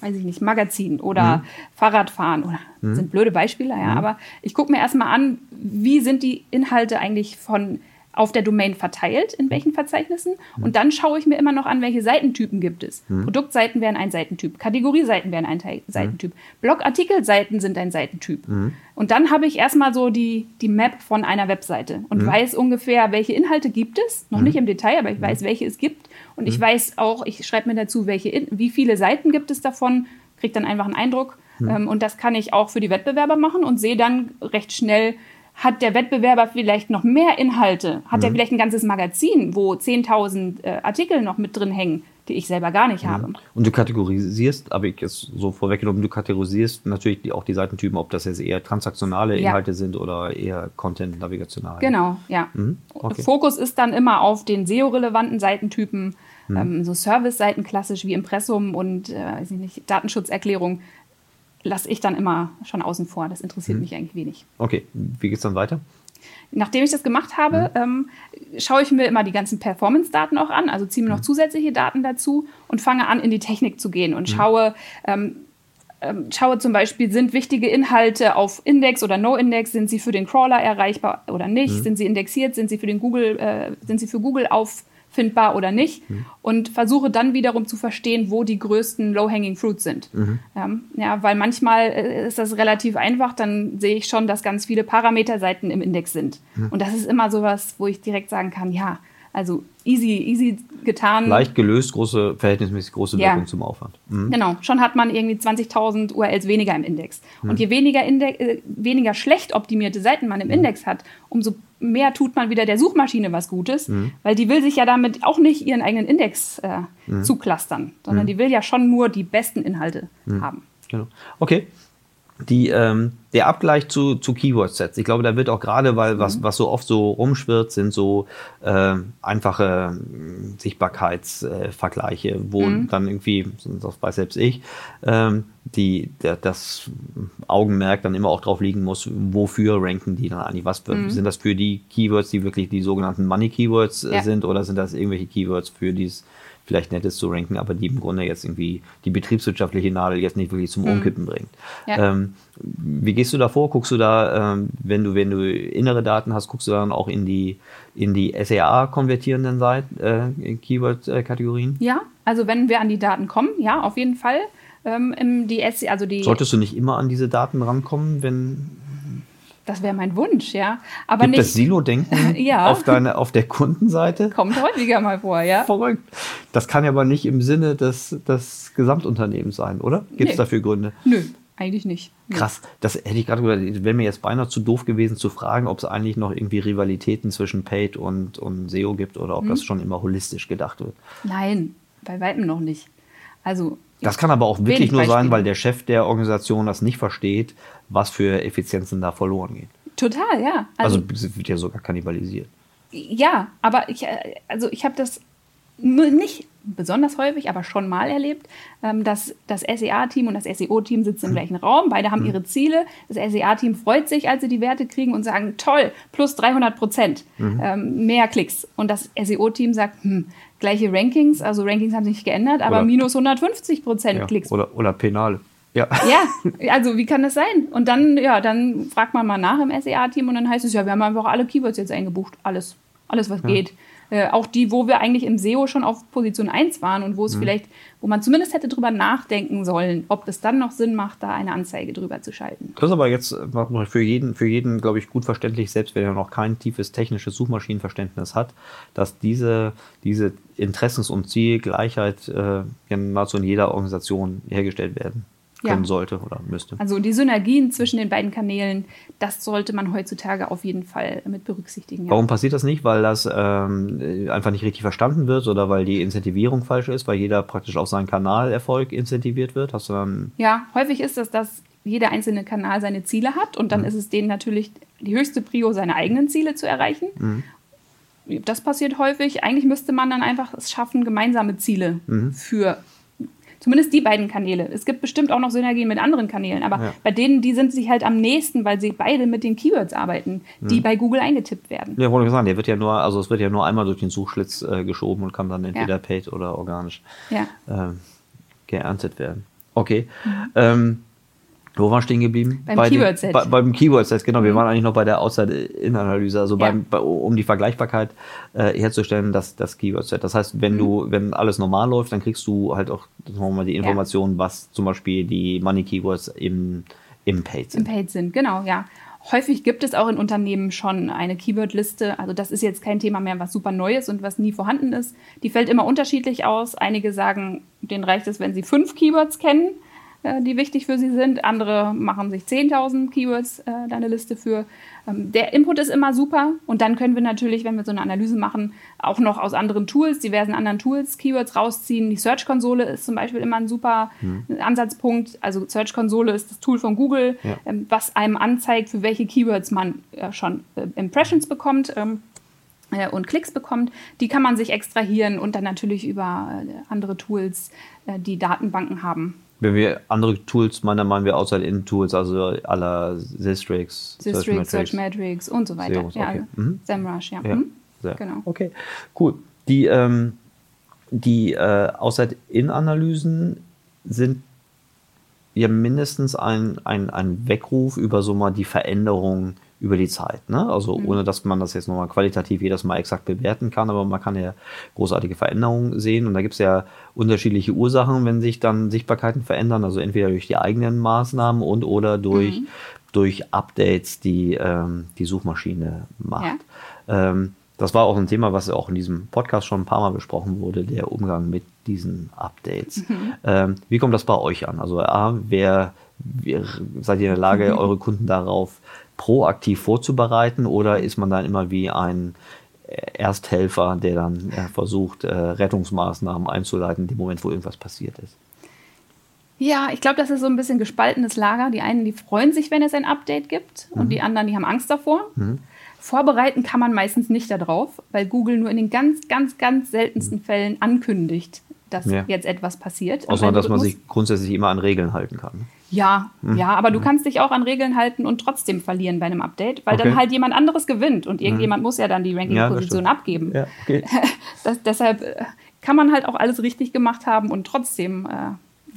weiß ich nicht, Magazin oder Fahrradfahren oder sind blöde Beispiele, ja, aber ich gucke mir erstmal an, wie sind die Inhalte eigentlich von auf der Domain verteilt, in welchen Verzeichnissen. Und dann schaue ich mir immer noch an, welche Seitentypen gibt es. Produktseiten wären ein Seitentyp, Kategorieseiten wären ein Teil- Seitentyp, Blogartikelseiten sind ein Seitentyp. Und dann habe ich erstmal so die, die Map von einer Webseite und weiß ungefähr, welche Inhalte gibt es. Noch nicht im Detail, aber ich weiß, welche es gibt. Und ich weiß auch, ich schreibe mir dazu, welche, wie viele Seiten gibt es davon, kriege dann einfach einen Eindruck. Ähm, und das kann ich auch für die Wettbewerber machen und sehe dann recht schnell, hat der Wettbewerber vielleicht noch mehr Inhalte? Hat er vielleicht ein ganzes Magazin, wo 10.000 äh, Artikel noch mit drin hängen, die ich selber gar nicht habe? Und du kategorisierst, habe ich jetzt so vorweggenommen, du kategorisierst natürlich die, auch die Seitentypen, ob das jetzt eher transaktionale Ja. Inhalte sind oder eher Content navigational. Genau, ja. okay. Fokus ist dann immer auf den SEO-relevanten Seitentypen, ähm, so Service-Seiten klassisch wie Impressum und äh, weiß ich nicht, Datenschutzerklärung lasse ich dann immer schon außen vor. Das interessiert mich eigentlich wenig. Okay, wie geht's dann weiter? Nachdem ich das gemacht habe, ähm, schaue ich mir immer die ganzen Performance-Daten auch an, also ziehe mir noch zusätzliche Daten dazu und fange an, in die Technik zu gehen und schaue, ähm, ähm, schaue zum Beispiel, sind wichtige Inhalte auf Index oder No-Index, sind sie für den Crawler erreichbar oder nicht, sind sie indexiert, sind sie für den Google, äh, sind sie für Google auffindbar oder nicht und versuche dann wiederum zu verstehen, wo die größten Low-Hanging Fruits sind. Ähm, ja, weil manchmal äh, ist das relativ einfach, dann sehe ich schon, dass ganz viele Parameterseiten im Index sind. Und das ist immer sowas, wo ich direkt sagen kann, ja, also easy, easy getan. Leicht gelöst, große, verhältnismäßig große Ja. Wirkung zum Aufwand. Mhm. Genau, schon hat man irgendwie 20.000 URLs weniger im Index. Und je weniger, Inde äh, weniger schlecht optimierte Seiten man im Index hat, umso mehr tut man wieder der Suchmaschine was Gutes, weil die will sich ja damit auch nicht ihren eigenen Index äh, zuklustern, sondern die will ja schon nur die besten Inhalte haben. Genau. Okay. Die, ähm, der Abgleich zu, zu Keyword-Sets. Ich glaube, da wird auch gerade, weil was, was so oft so rumschwirrt, sind so ähm, einfache ähm, Sichtbarkeitsvergleiche, wo dann irgendwie, das weiß selbst ich, ähm, die, der, das Augenmerk dann immer auch drauf liegen muss, wofür ranken die dann eigentlich? Was für, sind das für die Keywords, die wirklich die sogenannten Money-Keywords äh, Ja. sind, oder sind das irgendwelche Keywords für dieses vielleicht nettes zu ranken, aber die im Grunde jetzt irgendwie die betriebswirtschaftliche Nadel jetzt nicht wirklich zum Umkippen bringt. Ja. Ähm, wie gehst du da vor? Guckst du da, ähm, wenn du, wenn du innere Daten hast, guckst du dann auch in die, in die SEA konvertierenden Seiten, äh, Keyword-Kategorien? Ja, Also wenn wir an die Daten kommen, ja, auf jeden Fall. Ähm, die, also die, Solltest du nicht immer an diese Daten rankommen, wenn das wäre mein Wunsch, ja. Aber gibt nicht. es Silo-Denken Ja. auf, deine, auf der Kundenseite? Kommt häufiger mal vor, ja. Verrückt. Das kann ja aber nicht im Sinne des, des Gesamtunternehmens sein, oder? Gibt es dafür Gründe? Nö, eigentlich nicht. Krass, das hätte ich gerade gesagt, wäre mir jetzt beinahe zu doof gewesen zu fragen, ob es eigentlich noch irgendwie Rivalitäten zwischen Paid und, und SEO gibt oder ob Mhm. das schon immer holistisch gedacht wird. Nein, bei weitem noch nicht. Also. Das kann aber auch wirklich nur sein, weil der Chef der Organisation das nicht versteht, was für Effizienzen da verloren gehen. Total, ja. Also, es wird ja sogar kannibalisiert. Ja, aber ich, äh, also ich habe das nicht besonders häufig, aber schon mal erlebt, ähm, dass das SEA-Team und das SEO-Team sitzen im gleichen Raum. Beide haben ihre Ziele. Das SEA-Team freut sich, als sie die Werte kriegen und sagen, toll, plus 300 Prozent, ähm, mehr Klicks. Und das SEO-Team sagt, hm, gleiche Rankings, also Rankings haben sich nicht geändert, aber Oder- minus 150 Prozent Ja. Klicks. Oder, oder Penale. Ja. Ja, also wie kann das sein? Und dann, ja, dann fragt man mal nach im SEA-Team und dann heißt es, ja, wir haben einfach alle Keywords jetzt eingebucht. Alles, alles, was geht. Äh, auch die, wo wir eigentlich im SEO schon auf Position 1 waren und wo es vielleicht, wo man zumindest hätte drüber nachdenken sollen, ob es dann noch Sinn macht, da eine Anzeige drüber zu schalten. Das ist aber jetzt äh, für jeden, für jeden glaube ich, gut verständlich, selbst wenn er noch kein tiefes technisches Suchmaschinenverständnis hat, dass diese, diese Interessens- und Zielgleichheit äh, ja nahezu in jeder Organisation hergestellt werden können Ja. sollte oder müsste. Also die Synergien zwischen den beiden Kanälen, das sollte man heutzutage auf jeden Fall mit berücksichtigen. Ja. Warum passiert das nicht? Weil das ähm, einfach nicht richtig verstanden wird oder weil die Incentivierung falsch ist, weil jeder praktisch auf seinen Kanalerfolg incentiviert wird? Hast du dann Ja, häufig ist es, dass jeder einzelne Kanal seine Ziele hat und dann Mhm. ist es denen natürlich die höchste Prio, seine eigenen Ziele zu erreichen. Mhm. Das passiert häufig. Eigentlich müsste man dann einfach es schaffen, gemeinsame Ziele Mhm. für zumindest die beiden Kanäle. Es gibt bestimmt auch noch Synergien mit anderen Kanälen, aber Ja. bei denen, die sind sich halt am nächsten, weil sie beide mit den Keywords arbeiten, die bei Google eingetippt werden. Ja, wollte ich sagen, der wird ja nur, also es wird ja nur einmal durch den Suchschlitz äh, geschoben und kann dann entweder Ja. paid oder organisch ähm, geerntet werden. Okay. Ähm, wo waren wir stehen geblieben? Beim Bei Keyword-Set. Bei, beim Keyword-Set, genau. Wir waren eigentlich noch bei der Outside-In-Analyse, also Ja. beim, bei, um die Vergleichbarkeit äh, herzustellen, das, das Keyword-Set. Das heißt, wenn du, wenn alles normal läuft, dann kriegst du halt auch mal, die Informationen, was zum Beispiel die Money-Keywords im, im Paid Im sind. Paid sind, genau, ja. Häufig gibt es auch in Unternehmen schon eine Keyword-Liste. Also das ist jetzt kein Thema mehr, was super neu ist und was nie vorhanden ist. Die fällt immer unterschiedlich aus. Einige sagen, denen reicht es, wenn sie fünf Keywords kennen, äh, die wichtig für sie sind. Andere machen sich 10.000 Keywords äh, da eine Liste für. Ähm, der Input ist immer super und dann können wir natürlich, wenn wir so eine Analyse machen, auch noch aus anderen Tools, diversen anderen Tools Keywords rausziehen. Die Search-Konsole ist zum Beispiel immer ein super Ansatzpunkt. Also Search-Konsole ist das Tool von Google, Ja. ähm, was einem anzeigt, für welche Keywords man äh, schon äh, Impressions bekommt. Ähm, äh, und Klicks bekommt, die kann man sich extrahieren und dann natürlich über äh, andere Tools, äh, die Datenbanken haben. Wenn wir andere Tools meinen, meinen wir Outside-In-Tools, also aller Systrix, Systrix, Searchmetrics und so weiter. Serums, ja, okay. also Mhm. SEMrush, ja. Ja, Mhm. Genau. Okay, cool. Die, ähm, die äh, Outside-In-Analysen sind ja mindestens ein, ein, ein Weckruf über so mal die Veränderung über die Zeit. Ne? Also Mhm. ohne, dass man das jetzt nochmal qualitativ jedes Mal exakt bewerten kann, aber man kann ja großartige Veränderungen sehen. Und da gibt es ja unterschiedliche Ursachen, wenn sich dann Sichtbarkeiten verändern. Also entweder durch die eigenen Maßnahmen und oder durch, Mhm. durch Updates, die ähm, die Suchmaschine macht. Ähm, das war auch ein Thema, was auch in diesem Podcast schon ein paar Mal besprochen wurde, der Umgang mit diesen Updates. Ähm, wie kommt das bei euch an? Also A, wer, wer seid ihr in der Lage, eure Kunden darauf proaktiv vorzubereiten oder ist man dann immer wie ein Ersthelfer, der dann äh, versucht, äh, Rettungsmaßnahmen einzuleiten, in dem Moment, wo irgendwas passiert ist? Ja, ich glaube, das ist so ein bisschen gespaltenes Lager. Die einen, die freuen sich, wenn es ein Update gibt und die anderen, die haben Angst davor. Vorbereiten kann man meistens nicht darauf, weil Google nur in den ganz, ganz, ganz seltensten Fällen ankündigt, dass Ja. jetzt etwas passiert. Außer, dass man sich grundsätzlich immer an Regeln halten kann. Ja, ja, aber du kannst dich auch an Regeln halten und trotzdem verlieren bei einem Update, weil Okay. dann halt jemand anderes gewinnt und irgendjemand muss ja dann die Ja, Ranking-Position stimmt. abgeben. Ja, okay. Das, deshalb äh, kann man halt auch alles richtig gemacht haben und trotzdem äh,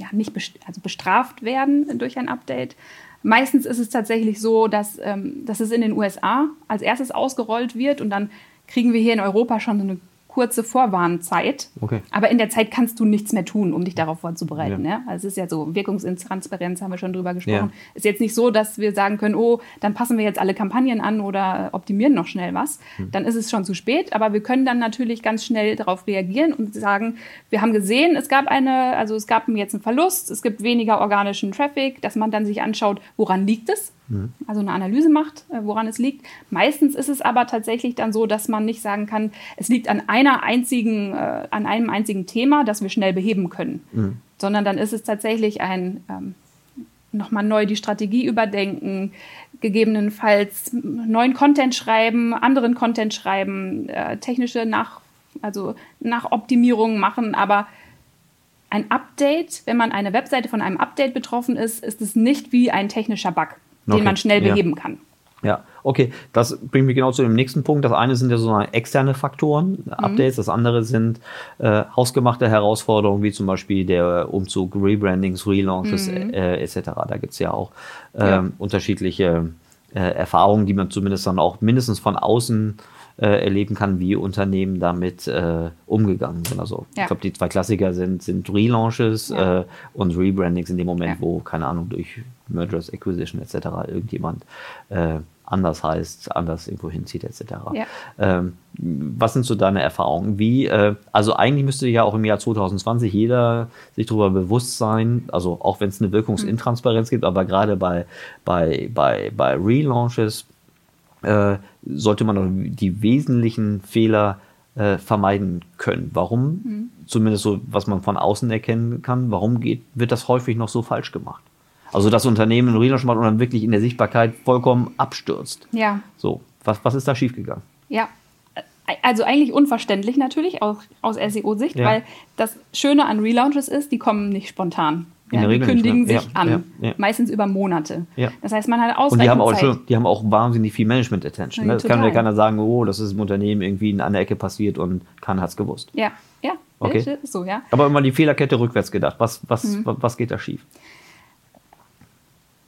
ja, nicht best also bestraft werden durch ein Update. Meistens ist es tatsächlich so, dass, ähm, dass es in den USA als erstes ausgerollt wird und dann kriegen wir hier in Europa schon so eine kurze Vorwarnzeit. Okay. Aber in der Zeit kannst du nichts mehr tun, um dich darauf vorzubereiten. Ja. Ja. Also es ist ja so, Wirkungsintransparenz haben wir schon drüber gesprochen. Ja. Ist jetzt nicht so, dass wir sagen können, oh, dann passen wir jetzt alle Kampagnen an oder optimieren noch schnell was. Hm. Dann ist es schon zu spät. Aber wir können dann natürlich ganz schnell darauf reagieren und sagen, wir haben gesehen, es gab eine, also es gab jetzt einen Verlust, es gibt weniger organischen Traffic, dass man dann sich anschaut, woran liegt es? Also eine Analyse macht, äh, woran es liegt. Meistens ist es aber tatsächlich dann so, dass man nicht sagen kann, es liegt an einer einzigen, äh, an einem einzigen Thema, das wir schnell beheben können, sondern dann ist es tatsächlich ein ähm, nochmal neu die Strategie überdenken, gegebenenfalls neuen Content schreiben, anderen Content schreiben, äh, technische Nach, also Nachoptimierungen machen, aber ein Update, wenn man eine Webseite von einem Update betroffen ist, ist es nicht wie ein technischer Bug, den Okay, man schnell ja. beheben kann. Ja, okay. Das bringt mich genau zu dem nächsten Punkt. Das eine sind ja so externe Faktoren, Updates. Das andere sind äh, hausgemachte Herausforderungen, wie zum Beispiel der Umzug, Rebrandings, Relaunches äh, etc. Da gibt's ja auch ähm, Ja. unterschiedliche äh, Erfahrungen, die man zumindest dann auch mindestens von außen äh, erleben kann, wie Unternehmen damit äh, umgegangen sind. Also Ja. ich glaube, die zwei Klassiker sind, sind Relaunches Ja. äh, und Rebrandings in dem Moment, Ja. wo, keine Ahnung, durch Mergers, Acquisition etc. irgendjemand äh, anders heißt, anders irgendwo hinzieht etc. Ja. Ähm, was sind so deine Erfahrungen? Wie, äh, also eigentlich müsste ja auch im Jahr 2020 jeder sich darüber bewusst sein, also auch wenn es eine Wirkungsintransparenz gibt, aber gerade bei, bei, bei, bei Relaunches sollte man die wesentlichen Fehler äh, vermeiden können. Warum? Zumindest so, was man von außen erkennen kann, warum geht, wird das häufig noch so falsch gemacht? Also das Unternehmen einen Relaunch macht und dann wirklich in der Sichtbarkeit vollkommen abstürzt. Ja, So, was, was ist da schiefgegangen? ja. Also eigentlich unverständlich natürlich auch aus SEO-Sicht, Ja. weil das Schöne an Relaunches ist, die kommen nicht spontan. In Ja, die nicht, kündigen ne? Ja, sich an, ja, ja. meistens über Monate. Ja. Das heißt, man hat Und ausreichend die haben auch, Zeit. Die haben auch wahnsinnig viel Management-Attention. Ne? Ja, Das kann mir total. keiner sagen, oh, das ist im Unternehmen irgendwie an der Ecke passiert und keiner hat es gewusst. Ja, ja, Okay. so, ja. Aber immer die Fehlerkette rückwärts gedacht. Was, was, Mhm. was geht da schief?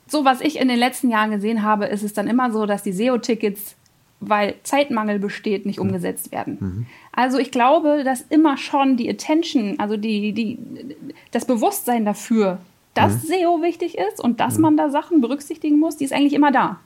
so was ich in den letzten Jahren gesehen habe, ist es dann immer so, dass die SEO-Tickets, weil Zeitmangel besteht, nicht umgesetzt werden. Also ich glaube, dass immer schon die Attention, also die, die, das Bewusstsein dafür, dass SEO wichtig ist und dass man da Sachen berücksichtigen muss, die ist eigentlich immer da.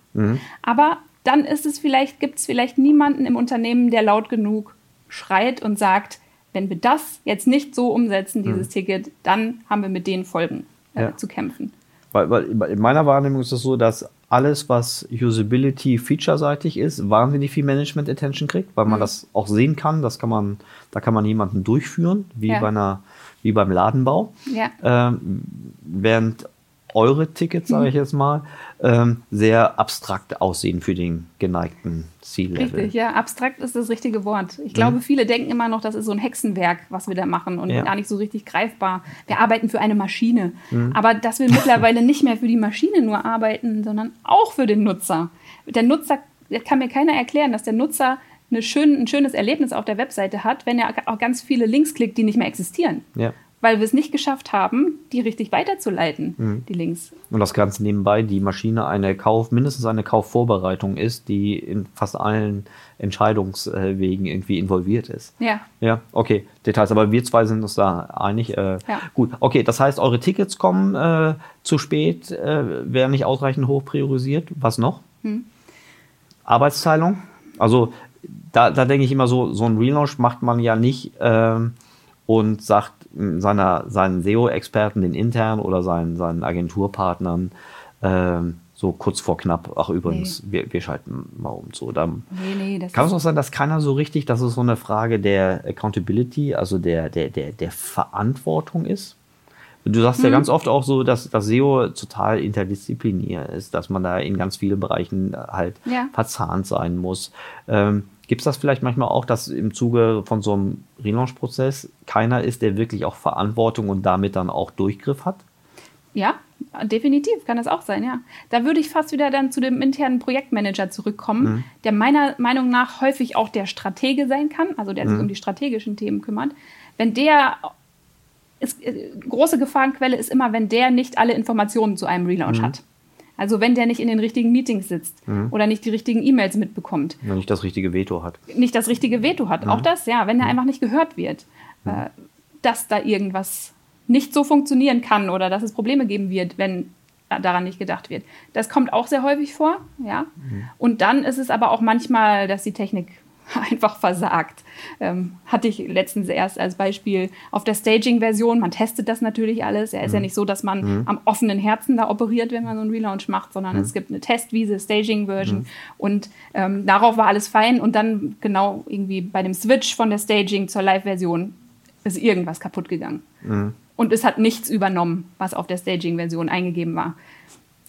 Aber dann ist es vielleicht, gibt es vielleicht niemanden im Unternehmen, der laut genug schreit und sagt, wenn wir das jetzt nicht so umsetzen, dieses Ticket, dann haben wir mit den Folgen äh, Ja. zu kämpfen. Weil, weil in meiner Wahrnehmung ist es so, dass alles, was Usability featureseitig ist, wahnsinnig viel Management Attention kriegt, weil Mhm. man das auch sehen kann. Das kann man, da kann man jemanden durchführen, wie Ja. bei einer, wie beim Ladenbau. Ja. Ähm, während eure Tickets, sage Mhm. ich jetzt mal, ähm, sehr abstrakt aussehen für den geneigten C-Level. Richtig, ja, abstrakt ist das richtige Wort. Ich glaube, viele denken immer noch, das ist so ein Hexenwerk, was wir da machen und Ja. gar nicht so richtig greifbar. Wir arbeiten für eine Maschine. Mhm. Aber dass wir mittlerweile nicht mehr für die Maschine nur arbeiten, sondern auch für den Nutzer. Der Nutzer, das kann mir keiner erklären, dass der Nutzer schön, ein schönes Erlebnis auf der Webseite hat, wenn er auch ganz viele Links klickt, die nicht mehr existieren. Ja. Weil wir es nicht geschafft haben, die richtig weiterzuleiten, Mhm. die Links. Und das Ganze nebenbei, die Maschine eine Kauf, mindestens eine Kaufvorbereitung ist, die in fast allen Entscheidungswegen irgendwie involviert ist. Ja. Ja, okay, Details. Aber wir zwei sind uns da einig. Äh, Ja. Gut, okay, das heißt, eure Tickets kommen äh, zu spät, äh, werden nicht ausreichend hoch priorisiert. Was noch? Hm. Arbeitsteilung. Also da, da denke ich immer so, so ein Relaunch macht man ja nicht ähm, und sagt seiner, seinen SEO-Experten, den internen oder seinen, seinen Agenturpartnern ähm, so kurz vor knapp, ach übrigens, wir, wir schalten mal um. So, dann, Nee, nee, kann es auch sein, dass keiner so richtig, dass es so eine Frage der Accountability, also der, der, der, der Verantwortung ist? Du sagst Mhm. ja ganz oft auch so, dass das SEO total interdisziplinär ist, dass man da in ganz vielen Bereichen halt Ja. verzahnt sein muss. Ähm, Gibt es das vielleicht manchmal auch, dass im Zuge von so einem Relaunch-Prozess keiner ist, der wirklich auch Verantwortung und damit dann auch Durchgriff hat? Ja, definitiv kann das auch sein, ja. Da würde ich fast wieder dann zu dem internen Projektmanager zurückkommen, der meiner Meinung nach häufig auch der Stratege sein kann, also der sich um die strategischen Themen kümmert. Wenn der ist, äh, große Gefahrenquelle ist immer, wenn der nicht alle Informationen zu einem Relaunch hat. Also wenn der nicht in den richtigen Meetings sitzt Mhm. oder nicht die richtigen E-Mails mitbekommt, Wenn nicht das richtige Veto hat. nicht das richtige Veto hat. Auch das, ja, Mhm. wenn er einfach nicht gehört wird, äh, dass da irgendwas nicht so funktionieren kann oder dass es Probleme geben wird, wenn daran nicht gedacht wird. Das kommt auch sehr häufig vor, ja. Mhm. Und dann ist es aber auch manchmal, dass die Technik einfach versagt. Ähm, hatte ich letztens erst als Beispiel auf der Staging-Version. Man testet das natürlich alles. Ja, ist Mhm. ja nicht so, dass man am offenen Herzen da operiert, wenn man so einen Relaunch macht, sondern Mhm. es gibt eine Testwiese, Staging-Version und ähm, darauf war alles fein und dann genau irgendwie bei dem Switch von der Staging zur Live-Version ist irgendwas kaputt gegangen. Und es hat nichts übernommen, was auf der Staging-Version eingegeben war.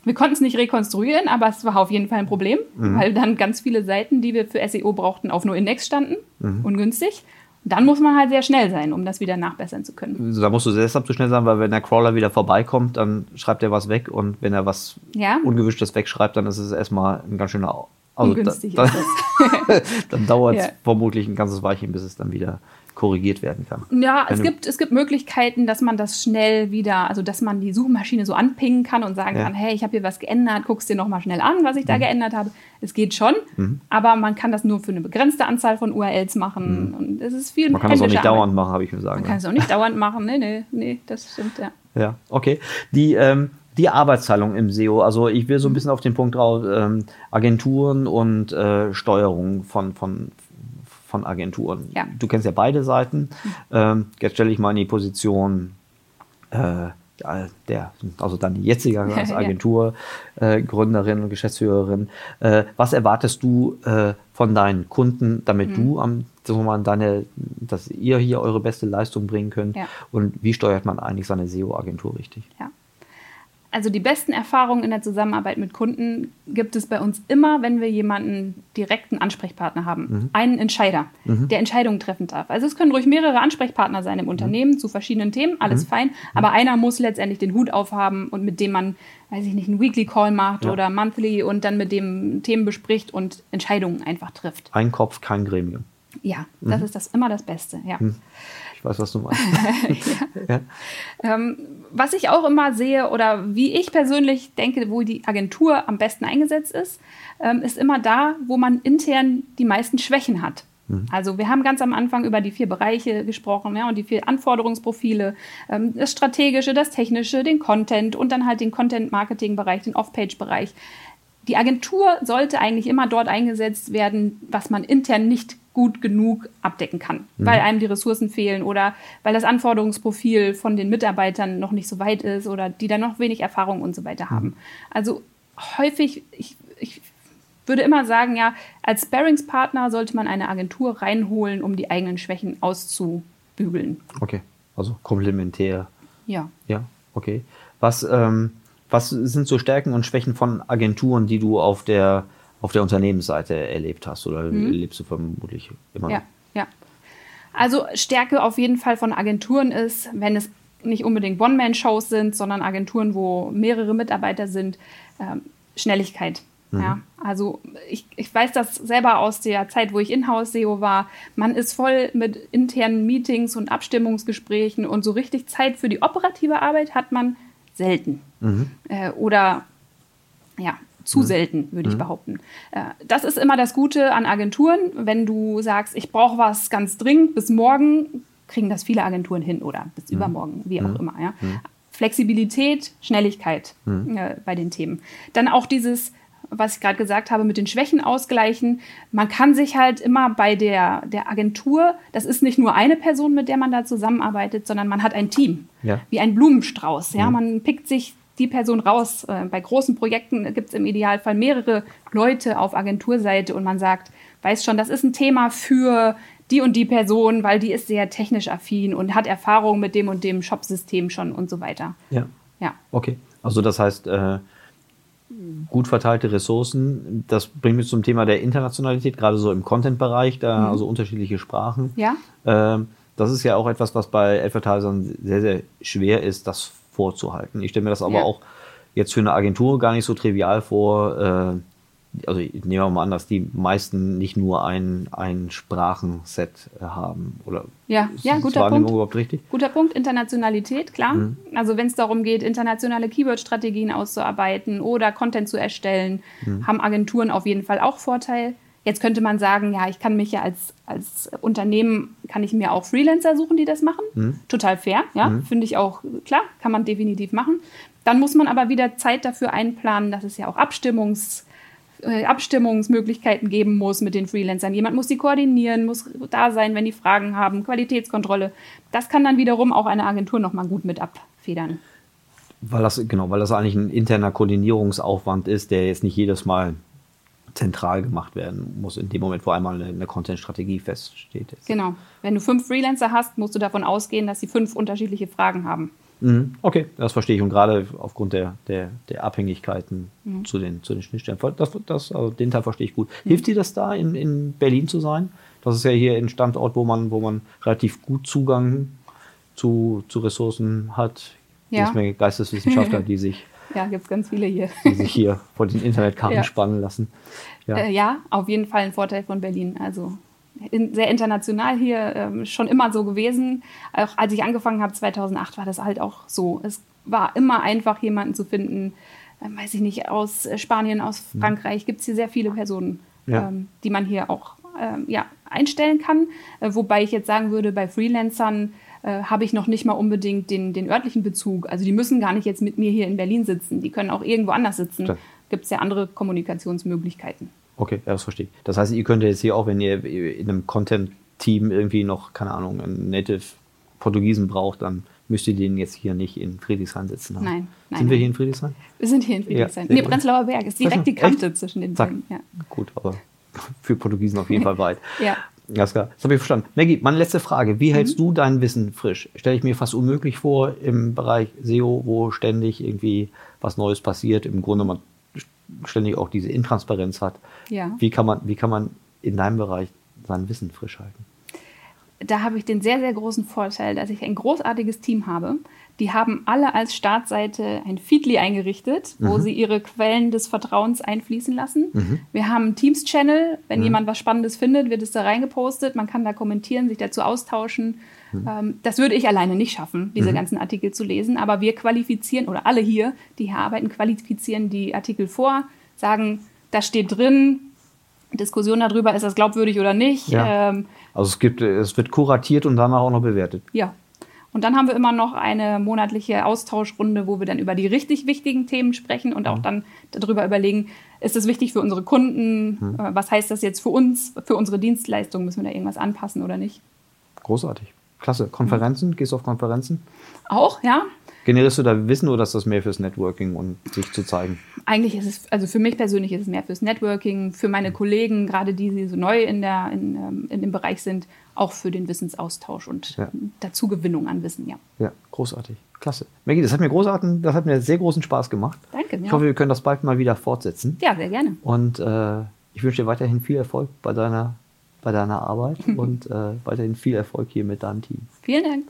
Wir konnten es nicht rekonstruieren, aber es war auf jeden Fall ein Problem, weil dann ganz viele Seiten, die wir für SEO brauchten, auf nur Index standen, ungünstig. Und dann muss man halt sehr schnell sein, um das wieder nachbessern zu können. Also Da musst du deshalb zu schnell sein, weil wenn der Crawler wieder vorbeikommt, dann schreibt er was weg und wenn er was Ja. Ungewischtes wegschreibt, dann ist es erstmal ein ganz schöner. Also Ungünstig da, ist dann, dann dauert es Ja. vermutlich ein ganzes Weilchen, bis es dann wieder korrigiert werden kann. Ja, Wenn es gibt, es gibt Möglichkeiten, dass man das schnell wieder, also dass man die Suchmaschine so anpingen kann und sagen Ja. kann, hey, ich habe hier was geändert, guck's dir nochmal schnell an, was ich da geändert habe. Es geht schon, Mhm. aber man kann das nur für eine begrenzte Anzahl von URLs machen und es ist viel Mhm. Man kann das auch nicht Arbeit. dauernd machen, habe ich mir sagen Man kann es auch nicht dauernd machen, nee, nee, nee, das stimmt, ja. Ja, okay. Die, ähm, die Arbeitsteilung im SEO, also ich will so ein bisschen auf den Punkt drauf, ähm, Agenturen und äh, Steuerung von, von, von Agenturen. Ja. Du kennst ja beide Seiten. Ähm, jetzt stelle ich mal in die Position äh, der, also dann die jetzige als. Agenturgründerin äh, und Geschäftsführerin. Äh, was erwartest du äh, von deinen Kunden, damit Mhm. du am mal, deine, dass ihr hier eure beste Leistung bringen könnt? Ja. Und wie steuert man eigentlich seine SEO-Agentur richtig? Ja. Also die besten Erfahrungen in der Zusammenarbeit mit Kunden gibt es bei uns immer, wenn wir jemanden direkten Ansprechpartner haben, einen Entscheider, der Entscheidungen treffen darf. Also es können ruhig mehrere Ansprechpartner sein im Unternehmen zu verschiedenen Themen, alles fein, aber einer muss letztendlich den Hut aufhaben und mit dem man, weiß ich nicht, einen Weekly Call macht Ja. oder Monthly und dann mit dem Themen bespricht und Entscheidungen einfach trifft. Ein Kopf, kein Gremium. Ja, das ist das immer das Beste. Ja. Weiß, was du meinst. ja. Ähm, was ich auch immer sehe oder wie ich persönlich denke, wo die Agentur am besten eingesetzt ist, ähm, ist immer da, wo man intern die meisten Schwächen hat. Also wir haben ganz am Anfang über die vier Bereiche gesprochen ja, und die vier Anforderungsprofile, ähm, das Strategische, das Technische, den Content und dann halt den Content-Marketing-Bereich, den Off-Page-Bereich. Die Agentur sollte eigentlich immer dort eingesetzt werden, was man intern nicht gut genug abdecken kann, weil einem die Ressourcen fehlen oder weil das Anforderungsprofil von den Mitarbeitern noch nicht so weit ist oder die dann noch wenig Erfahrung und so weiter haben. Also häufig, ich, ich würde immer sagen, ja, als Sparringspartner sollte man eine Agentur reinholen, um die eigenen Schwächen auszubügeln. Okay, also komplementär. Ja. Ja, okay. Was, ähm, was sind so Stärken und Schwächen von Agenturen, die du auf der, auf der Unternehmensseite erlebt hast? Oder erlebst du vermutlich immer Mhm. Ja, noch? ja. Also Stärke auf jeden Fall von Agenturen ist, wenn es nicht unbedingt One-Man-Shows sind, sondern Agenturen, wo mehrere Mitarbeiter sind, ähm, Schnelligkeit. Ja, also ich, ich weiß das selber aus der Zeit, wo ich Inhouse-SEO war. Man ist voll mit internen Meetings und Abstimmungsgesprächen und so richtig Zeit für die operative Arbeit hat man selten. Äh, oder ja, zu selten, würde ich behaupten. Äh, das ist immer das Gute an Agenturen. Wenn du sagst, ich brauche was ganz dringend bis morgen, kriegen das viele Agenturen hin oder bis übermorgen, wie auch immer. Ja. Flexibilität, Schnelligkeit äh, bei den Themen. Dann auch dieses, was ich gerade gesagt habe, mit den Schwächen ausgleichen. Man kann sich halt immer bei der, der Agentur, das ist nicht nur eine Person, mit der man da zusammenarbeitet, sondern man hat ein Team. Ja. Wie ein Blumenstrauß. Ja? Man pickt sich die Person raus. Äh, Bei großen Projekten gibt es im Idealfall mehrere Leute auf Agenturseite und man sagt, weiß schon, das ist ein Thema für die und die Person, weil die ist sehr technisch affin und hat Erfahrung mit dem und dem Shop-System schon und so weiter. Ja. Ja. Okay. Also das heißt, äh, gut verteilte Ressourcen, das bringt mich zum Thema der Internationalität, gerade so im Content-Bereich, da also unterschiedliche Sprachen. Mhm. Ja. Ähm, das ist ja auch etwas, was bei Advertisern sehr, sehr schwer ist, das vorzuhalten. Ich stelle mir das aber Ja. auch jetzt für eine Agentur gar nicht so trivial vor, äh, also nehmen wir mal an, dass die meisten nicht nur ein, ein Sprachenset äh, haben. Oder Ja, ist ja, guter Punkt. überhaupt richtig? Guter Punkt, Internationalität, klar. Also wenn es darum geht, internationale Keyword-Strategien auszuarbeiten oder Content zu erstellen, haben Agenturen auf jeden Fall auch Vorteil. Jetzt könnte man sagen, ja, ich kann mich ja als, als Unternehmen, kann ich mir auch Freelancer suchen, die das machen. Total fair, ja, finde ich auch, klar, kann man definitiv machen. Dann muss man aber wieder Zeit dafür einplanen, dass es ja auch Abstimmungs, Abstimmungsmöglichkeiten geben muss mit den Freelancern. Jemand muss sie koordinieren, muss da sein, wenn die Fragen haben, Qualitätskontrolle. Das kann dann wiederum auch eine Agentur nochmal gut mit abfedern. Weil das, genau, weil das eigentlich ein interner Koordinierungsaufwand ist, der jetzt nicht jedes Mal zentral gemacht werden muss, in dem Moment, wo einmal eine, eine Content-Strategie feststeht. Genau. Wenn du fünf Freelancer hast, musst du davon ausgehen, dass sie fünf unterschiedliche Fragen haben. Mhm. Okay, das verstehe ich. Und gerade aufgrund der, der, der Abhängigkeiten Mhm. zu, den, zu den Schnittstellen. Das, das, also den Teil verstehe ich gut. Hilft dir das da, in, in Berlin zu sein? Das ist ja hier ein Standort, wo man, wo man relativ gut Zugang zu, zu Ressourcen hat. Ja. Jede Menge Geisteswissenschaftler, die sich, Ja, gibt es ganz viele hier. die sich hier vor den Internetkarten Ja. spannen lassen. Ja. Äh, ja, auf jeden Fall ein Vorteil von Berlin. Also in, sehr international hier, ähm, schon immer so gewesen. Auch als ich angefangen habe, 2008, war das halt auch so. Es war immer einfach, jemanden zu finden, äh, weiß ich nicht, aus äh, Spanien, aus Frankreich. Gibt es hier sehr viele Personen, Ja. ähm, die man hier auch ähm, ja, einstellen kann. Äh, wobei ich jetzt sagen würde, bei Freelancern äh, habe ich noch nicht mal unbedingt den, den örtlichen Bezug. Also die müssen gar nicht jetzt mit mir hier in Berlin sitzen. Die können auch irgendwo anders sitzen. Gibt es ja andere Kommunikationsmöglichkeiten. Okay, ja, das verstehe ich. Das heißt, ihr könnt jetzt hier auch, wenn ihr in einem Content-Team irgendwie noch, keine Ahnung, einen Native Portugiesen braucht, dann müsst ihr den jetzt hier nicht in Friedrichshain sitzen haben. Nein, nein, Sind wir hier in Friedrichshain? Wir sind hier in Friedrichshain. Ja, nee. Prenzlauer Berg ist direkt die Echt? Kante zwischen den beiden. Ja. Gut, aber für Portugiesen auf jeden Fall weit. Ja. Alles klar, das habe ich verstanden. Maggie, meine letzte Frage. Wie Mhm. hältst du dein Wissen frisch? Stelle ich mir fast unmöglich vor im Bereich SEO, wo ständig irgendwie was Neues passiert, im Grunde man ständig auch diese Intransparenz hat. Ja. Wie kann man, wie kann man in deinem Bereich sein Wissen frisch halten? Da habe ich den sehr, sehr großen Vorteil, dass ich ein großartiges Team habe. Die haben alle als Startseite ein Feedly eingerichtet, wo sie ihre Quellen des Vertrauens einfließen lassen. Wir haben einen Teams-Channel. Wenn jemand was Spannendes findet, wird es da reingepostet. Man kann da kommentieren, sich dazu austauschen. Ähm, das würde ich alleine nicht schaffen, diese ganzen Artikel zu lesen. Aber wir qualifizieren, oder alle hier, die hier arbeiten, qualifizieren die Artikel vor, sagen, da steht drin, Diskussion darüber, ist das glaubwürdig oder nicht. Ja. Ähm, Also es gibt, es wird kuratiert und danach auch noch bewertet. ja. Und dann haben wir immer noch eine monatliche Austauschrunde, wo wir dann über die richtig wichtigen Themen sprechen und auch dann darüber überlegen, ist es wichtig für unsere Kunden? Äh, Was heißt das jetzt für uns, für unsere Dienstleistung? Müssen wir da irgendwas anpassen oder nicht? Großartig. Klasse. Konferenzen? Gehst du auf Konferenzen? Auch, ja. Generierst du da Wissen oder ist das mehr fürs Networking und sich zu zeigen? Eigentlich ist es, also für mich persönlich ist es mehr fürs Networking, für meine Kollegen, gerade die, die so neu in, der, in, ähm, in dem Bereich sind, auch für den Wissensaustausch und Ja. Dazugewinnung an Wissen, ja. Ja, großartig. Klasse. Maggie, das hat mir großartig, das hat mir sehr großen Spaß gemacht. Danke, Ich ja. hoffe, wir können das bald mal wieder fortsetzen. Ja, sehr gerne. Und äh, ich wünsche dir weiterhin viel Erfolg bei deiner, bei deiner Arbeit und äh, weiterhin viel Erfolg hier mit deinem Team. Vielen Dank.